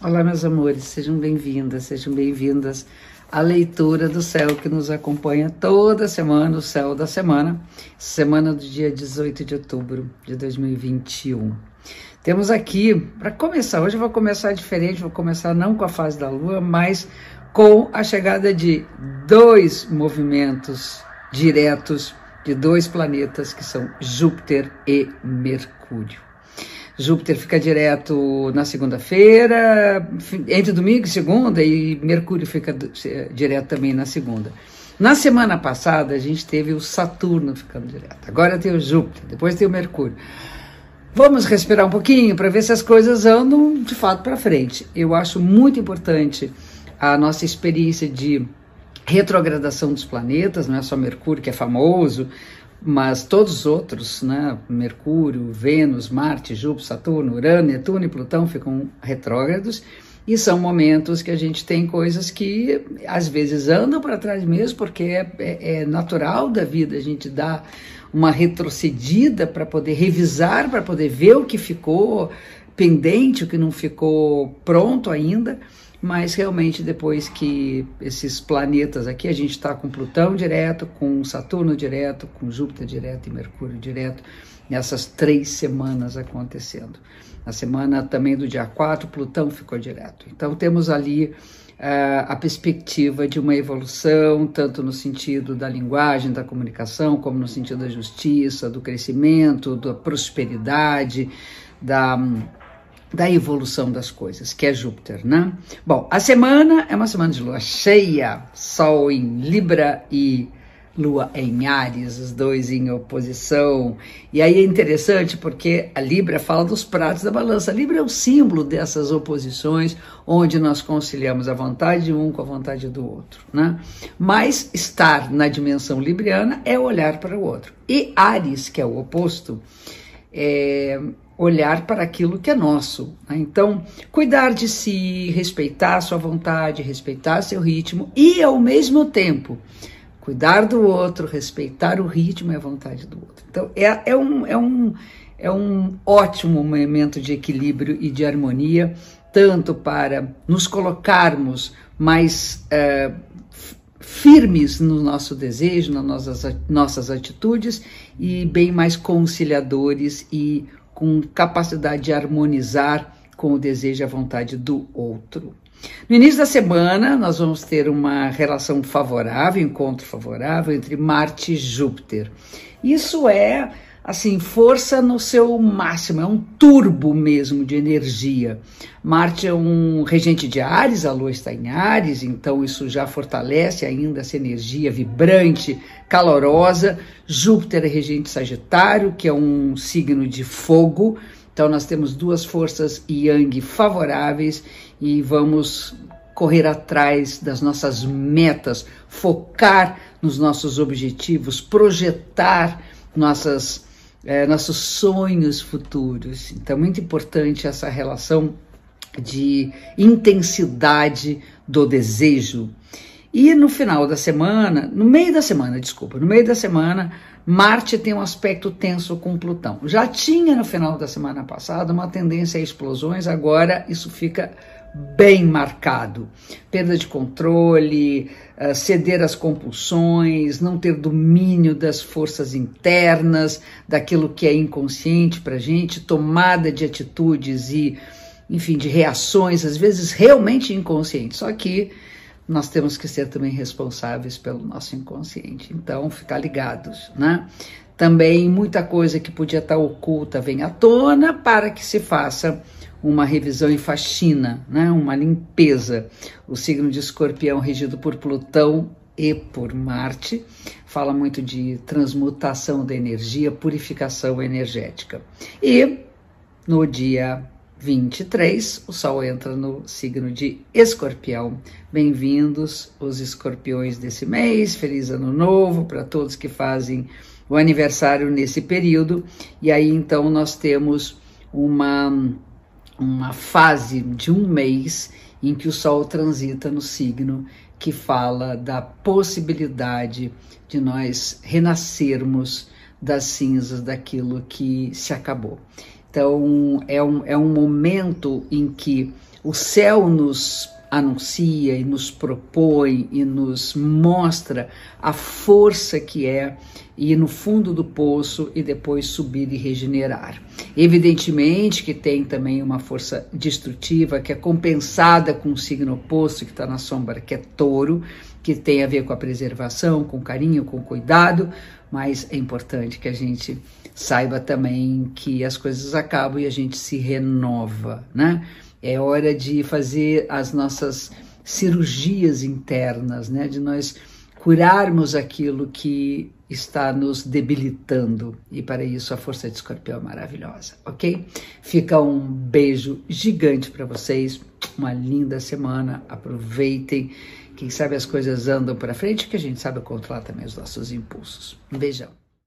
Olá, meus amores, sejam bem-vindas, sejam bem-vindas à leitura do céu que nos acompanha toda semana, o céu da semana, semana do dia 18 de outubro de 2021. Temos aqui, para começar, hoje eu vou começar diferente, vou começar não com a fase da lua, mas com a chegada de dois movimentos diretos de dois planetas que são Júpiter e Mercúrio. Júpiter fica direto na segunda-feira, entre domingo e segunda, e Mercúrio fica direto também na segunda. Na semana passada, a gente teve o Saturno ficando direto. Agora tem o Júpiter, depois tem o Mercúrio. Vamos respirar um pouquinho para ver se as coisas andam de fato para frente. Eu acho muito importante a nossa experiência de retrogradação dos planetas, não é só Mercúrio que é famoso, mas todos os outros, né, Mercúrio, Vênus, Marte, Júpiter, Saturno, Urano, Netuno e Plutão ficam retrógrados e são momentos que a gente tem coisas que às vezes andam para trás mesmo, porque é, é, é, natural da vida a gente dar uma retrocedida para poder revisar, para poder ver o que ficou pendente, o que não ficou pronto ainda mas realmente depois que esses planetas aqui, a gente está com Plutão direto, com Saturno direto, com Júpiter direto e Mercúrio direto, nessas três semanas acontecendo. Na semana também do dia 4, Plutão ficou direto. Então temos ali uh, a perspectiva de uma evolução, tanto no sentido da linguagem, da comunicação, como no sentido da justiça, do crescimento, da prosperidade, da da evolução das coisas, que é Júpiter, né? Bom, a semana é uma semana de lua cheia, Sol em Libra e Lua em Ares, os dois em oposição. E aí é interessante porque a Libra fala dos pratos da balança. A Libra é o símbolo dessas oposições, onde nós conciliamos a vontade de um com a vontade do outro, né? Mas estar na dimensão libriana é olhar para o outro. E Ares, que é o oposto, é olhar para aquilo que é nosso. Né? Então, cuidar de si, respeitar sua vontade, respeitar seu ritmo e, ao mesmo tempo, cuidar do outro, respeitar o ritmo e a vontade do outro. Então, é, é, um, é, um, é um ótimo momento de equilíbrio e de harmonia, tanto para nos colocarmos mais. É, firmes no nosso desejo, nas nossas, nossas atitudes e bem mais conciliadores e com capacidade de harmonizar com o desejo e a vontade do outro. No início da semana, nós vamos ter uma relação favorável, encontro favorável entre Marte e Júpiter. Isso é assim, força no seu máximo, é um turbo mesmo de energia. Marte é um regente de Ares, a Lua está em Ares, então isso já fortalece ainda essa energia vibrante, calorosa. Júpiter é regente Sagitário, que é um signo de fogo. Então nós temos duas forças yang favoráveis e vamos correr atrás das nossas metas, focar nos nossos objetivos, projetar nossas é, nossos sonhos futuros. Então, é muito importante essa relação de intensidade do desejo. E no final da semana, no meio da semana, desculpa, no meio da semana, Marte tem um aspecto tenso com Plutão. Já tinha no final da semana passada uma tendência a explosões, agora isso fica bem marcado. Perda de controle, uh, ceder às compulsões, não ter domínio das forças internas, daquilo que é inconsciente para gente, tomada de atitudes e, enfim, de reações, às vezes realmente inconscientes. Só que nós temos que ser também responsáveis pelo nosso inconsciente. Então, ficar ligados, né? Também muita coisa que podia estar oculta vem à tona para que se faça uma revisão e faxina, né? uma limpeza. O signo de escorpião, regido por Plutão e por Marte, fala muito de transmutação da energia, purificação energética. E no dia 23, o Sol entra no signo de Escorpião. Bem-vindos os escorpiões desse mês, feliz ano novo para todos que fazem o aniversário nesse período. E aí então nós temos uma uma fase de um mês em que o Sol transita no signo que fala da possibilidade de nós renascermos das cinzas daquilo que se acabou. Então, é um, é um momento em que o céu nos anuncia e nos propõe e nos mostra a força que é ir no fundo do poço e depois subir e regenerar. Evidentemente que tem também uma força destrutiva que é compensada com o signo oposto que está na sombra, que é touro, que tem a ver com a preservação, com carinho, com cuidado, mas é importante que a gente saiba também que as coisas acabam e a gente se renova, né? É hora de fazer as nossas cirurgias internas, né? De nós curarmos aquilo que está nos debilitando. E para isso a força de escorpião é maravilhosa, ok? Fica um beijo gigante para vocês, uma linda semana, aproveitem. Quem sabe as coisas andam para frente, que a gente sabe controlar também os nossos impulsos. Um beijão.